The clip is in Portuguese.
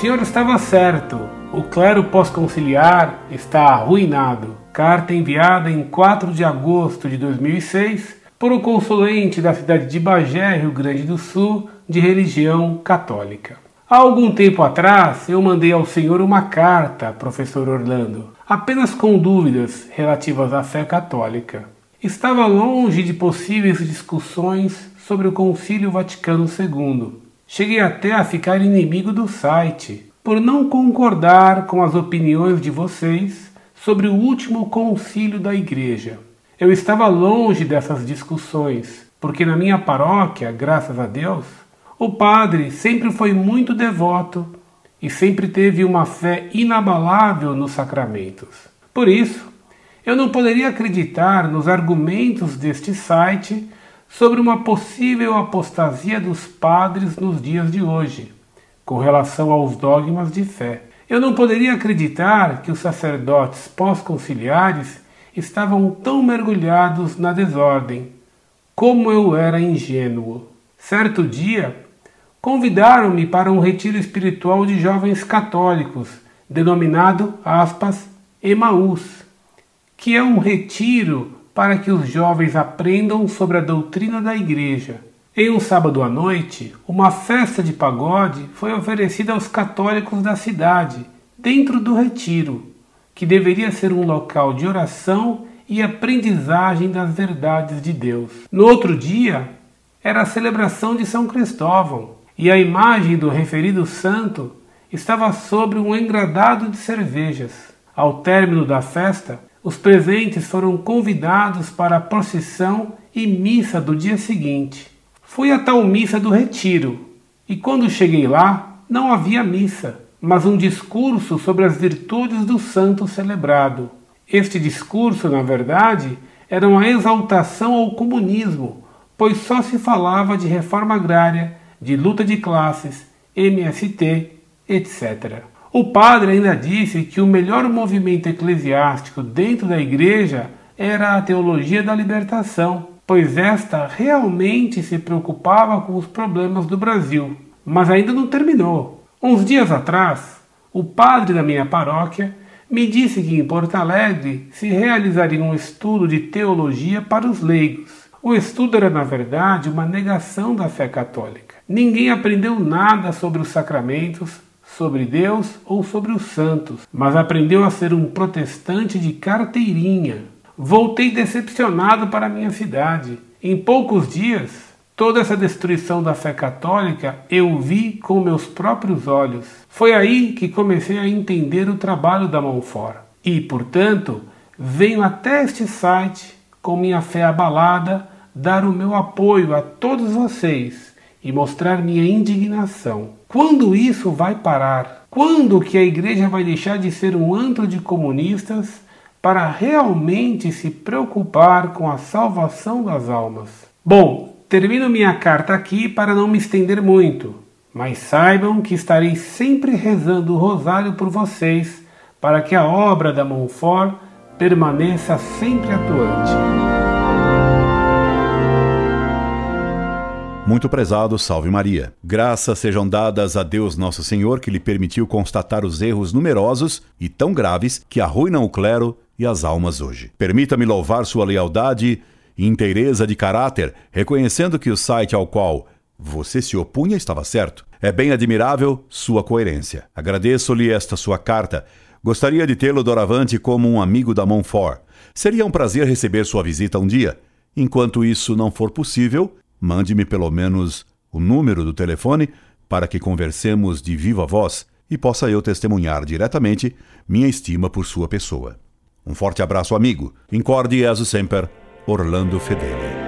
senhor estava certo. O clero pós-conciliar está arruinado. Carta enviada em 4 de agosto de 2006 por o consulente da cidade de Bagé, Rio Grande do Sul, de religião católica. Há algum tempo atrás, eu mandei ao senhor uma carta, professor Orlando, apenas com dúvidas relativas à fé católica. Estava longe de possíveis discussões sobre o Concílio Vaticano II. Cheguei até a ficar inimigo do site, por não concordar com as opiniões de vocês sobre o último concílio da Igreja. Eu estava longe dessas discussões, porque na minha paróquia, graças a Deus, o padre sempre foi muito devoto e sempre teve uma fé inabalável nos sacramentos. Por isso, eu não poderia acreditar nos argumentos deste site sobre uma possível apostasia dos padres nos dias de hoje, com relação aos dogmas de fé. Eu não poderia acreditar que os sacerdotes pós-conciliares estavam tão mergulhados na desordem. Como eu era ingênuo. Certo dia, convidaram-me para um retiro espiritual de jovens católicos, denominado aspas, Emaús, que é um retiro para que os jovens aprendam sobre a doutrina da igreja. Em um sábado à noite, uma festa de pagode foi oferecida aos católicos da cidade, dentro do retiro, que deveria ser um local de oração e aprendizagem das verdades de Deus. No outro dia, era a celebração de São Cristóvão, e a imagem do referido santo estava sobre um engradado de cervejas. Ao término da festa, os presentes foram convidados para a procissão e missa do dia seguinte. Fui a tal missa do retiro, e quando cheguei lá, não havia missa, mas um discurso sobre as virtudes do santo celebrado. Este discurso, na verdade, era uma exaltação ao comunismo, pois só se falava de reforma agrária, de luta de classes, MST, etc. O padre ainda disse que o melhor movimento eclesiástico dentro da igreja era a teologia da libertação, pois esta realmente se preocupava com os problemas do Brasil. Mas ainda não terminou. Uns dias atrás, o padre da minha paróquia me disse que em Porto Alegre se realizaria um estudo de teologia para os leigos. O estudo era, na verdade, uma negação da fé católica. Ninguém aprendeu nada sobre os sacramentos, sobre Deus ou sobre os santos, mas aprendeu a ser um protestante de carteirinha. Voltei decepcionado para minha cidade. Em poucos dias, toda essa destruição da fé católica eu vi com meus próprios olhos. Foi aí que comecei a entender o trabalho da Monfort. E, portanto, venho até este site com minha fé abalada dar o meu apoio a todos vocês e mostrar minha indignação. Quando isso vai parar? Quando que a igreja vai deixar de ser um antro de comunistas para realmente se preocupar com a salvação das almas? Bom, termino minha carta aqui para não me estender muito, mas saibam que estarei sempre rezando o rosário por vocês para que a obra da Monfort permaneça sempre atuante. Muito prezado, salve Maria. Graças sejam dadas a Deus Nosso Senhor que lhe permitiu constatar os erros numerosos e tão graves que arruinam o clero e as almas hoje. Permita-me louvar sua lealdade e inteireza de caráter, reconhecendo que o site ao qual você se opunha estava certo. É bem admirável sua coerência. Agradeço-lhe esta sua carta. Gostaria de tê-lo doravante como um amigo da Montfort. Seria um prazer receber sua visita um dia. Enquanto isso não for possível, Mande-me pelo menos o número do telefone para que conversemos de viva voz e possa eu testemunhar diretamente minha estima por sua pessoa. Um forte abraço, amigo. Incorde Jesus Semper, Orlando Fedeli.